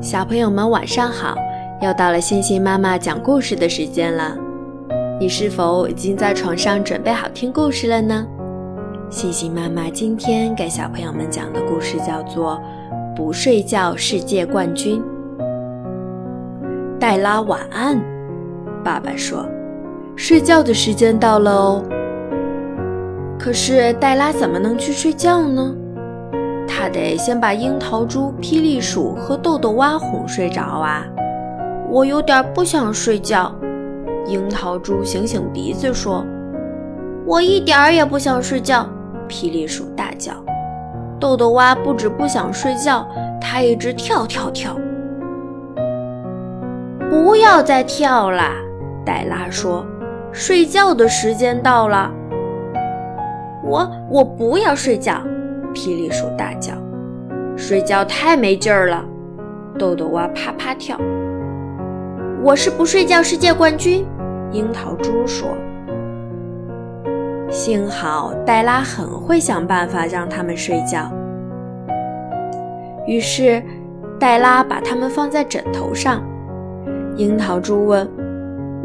小朋友们晚上好！又到了星星妈妈讲故事的时间了。你是否已经在床上准备好听故事了呢？星星妈妈今天给小朋友们讲的故事叫做《不睡觉世界冠军》。黛拉晚安，爸爸说：“睡觉的时间到了哦。”可是黛拉怎么能去睡觉呢？他得先把樱桃猪、霹雳鼠和豆豆蛙哄睡着啊！我有点不想睡觉。樱桃猪醒醒鼻子说：“我一点儿也不想睡觉。”霹雳鼠大叫。豆豆蛙不止不想睡觉，它一直跳跳跳。不要再跳啦！黛拉说：“睡觉的时间到了。”我我不要睡觉！霹雳鼠大叫：“睡觉太没劲儿了！”豆豆蛙啪啪跳。我是不睡觉世界冠军，樱桃猪说。幸好黛拉很会想办法让他们睡觉。于是，黛拉把它们放在枕头上。樱桃猪问：“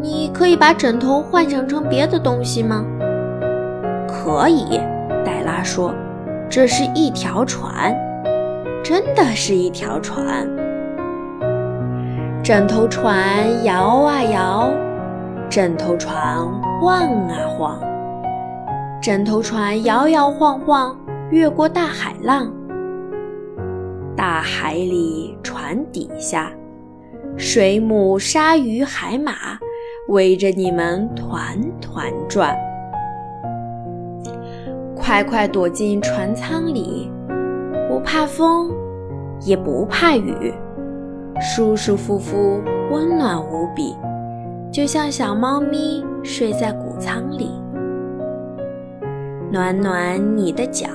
你可以把枕头幻想成别的东西吗？”可以，黛拉说：“这是一条船，真的是一条船。枕头船摇啊摇，枕头船晃啊晃，枕头船摇摇晃晃，越过大海浪。大海里，船底下，水母、鲨鱼、海马围着你们团团转。”快快躲进船舱里，不怕风，也不怕雨，舒舒服服，温暖无比，就像小猫咪睡在谷仓里。暖暖你的脚，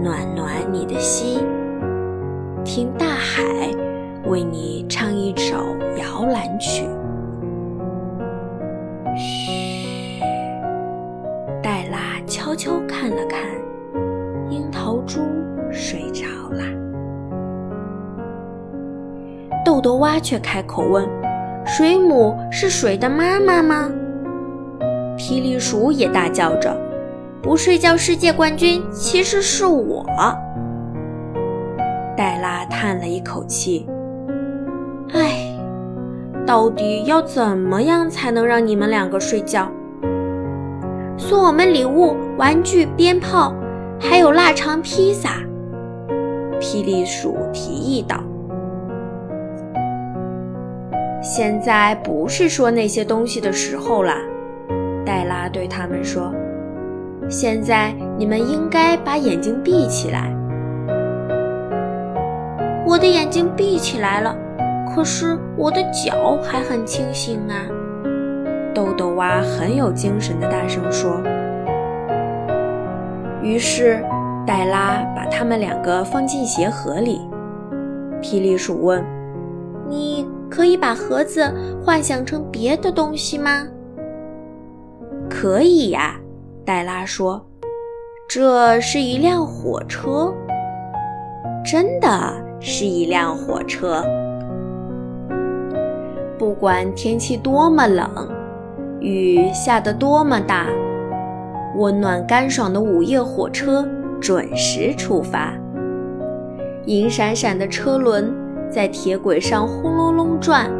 暖暖你的心，听大海为你唱一首摇篮曲。悄悄看了看，樱桃猪睡着了。豆豆蛙却开口问：“水母是水的妈妈吗？”霹雳鼠也大叫着：“不睡觉世界冠军其实是我。”黛拉叹了一口气：“唉，到底要怎么样才能让你们两个睡觉？”送我们礼物、玩具、鞭炮，还有腊肠、披萨。霹雳鼠提议道：“现在不是说那些东西的时候啦。”黛拉对他们说：“现在你们应该把眼睛闭起来。”我的眼睛闭起来了，可是我的脚还很清醒啊。豆豆蛙很有精神的大声说：“于是，黛拉把他们两个放进鞋盒里。”霹雳鼠问：“你可以把盒子幻想成别的东西吗？”“可以呀。”黛拉说，“这是一辆火车，真的是一辆火车。不管天气多么冷。”雨下得多么大，温暖干爽的午夜火车准时出发。银闪闪的车轮在铁轨上轰隆隆转，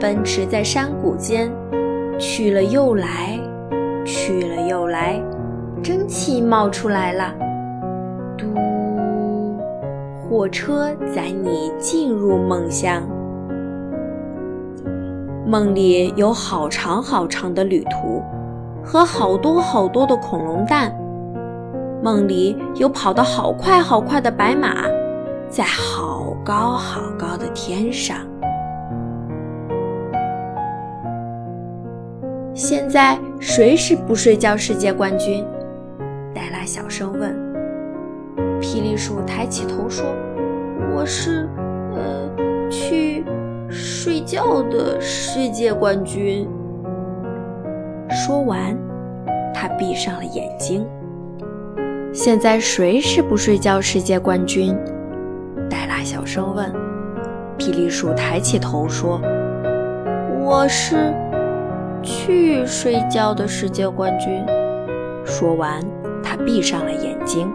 奔驰在山谷间，去了又来，去了又来，蒸汽冒出来了。嘟，火车载你进入梦乡。梦里有好长好长的旅途，和好多好多的恐龙蛋。梦里有跑得好快好快的白马，在好高好高的天上。现在谁是不睡觉世界冠军？黛拉小声问。霹雳鼠抬起头说：“我是，呃，去。”睡觉的世界冠军。说完，他闭上了眼睛。现在谁是不睡觉世界冠军？黛拉小声问。霹雳鼠抬起头说：“我是去睡觉的世界冠军。”说完，他闭上了眼睛。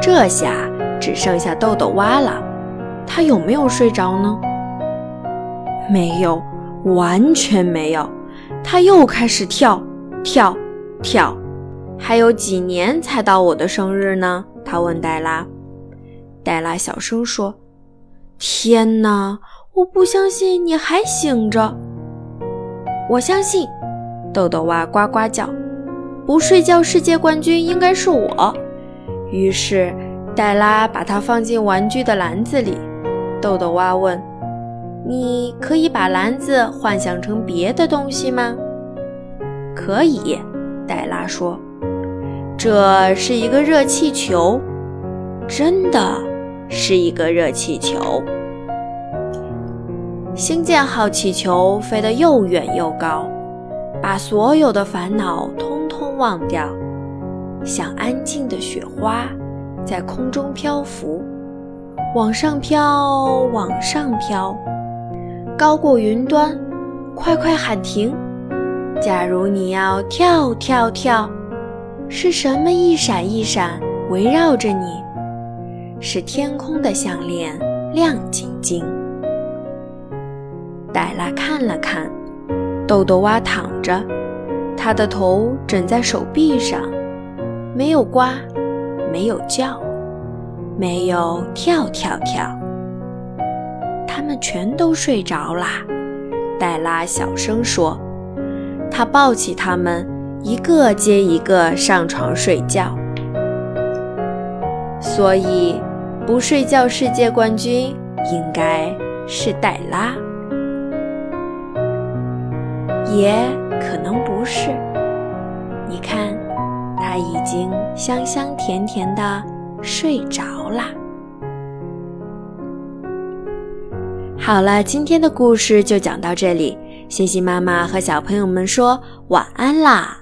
这下只剩下豆豆蛙了，他有没有睡着呢？没有，完全没有。他又开始跳跳跳。还有几年才到我的生日呢？他问黛拉。黛拉小声说：“天哪，我不相信你还醒着。”我相信，豆豆蛙呱呱叫。不睡觉世界冠军应该是我。于是黛拉把它放进玩具的篮子里。豆豆蛙问：“你可以把篮子幻想成别的东西吗？”“可以。”黛拉说。这是一个热气球，真的是一个热气球。星舰号气球飞得又远又高，把所有的烦恼通通忘掉，像安静的雪花，在空中漂浮，往上飘，往上飘，高过云端。快快喊停！假如你要跳跳跳。是什么一闪一闪围绕着你？是天空的项链，亮晶晶。黛拉看了看，豆豆蛙躺着，他的头枕在手臂上，没有呱，没有叫，没有跳跳跳。他们全都睡着啦。黛拉小声说：“她抱起他们。”一个接一个上床睡觉，所以不睡觉世界冠军应该是黛拉，也可能不是。你看，他已经香香甜甜的睡着啦。好了，今天的故事就讲到这里，星星妈妈和小朋友们说晚安啦。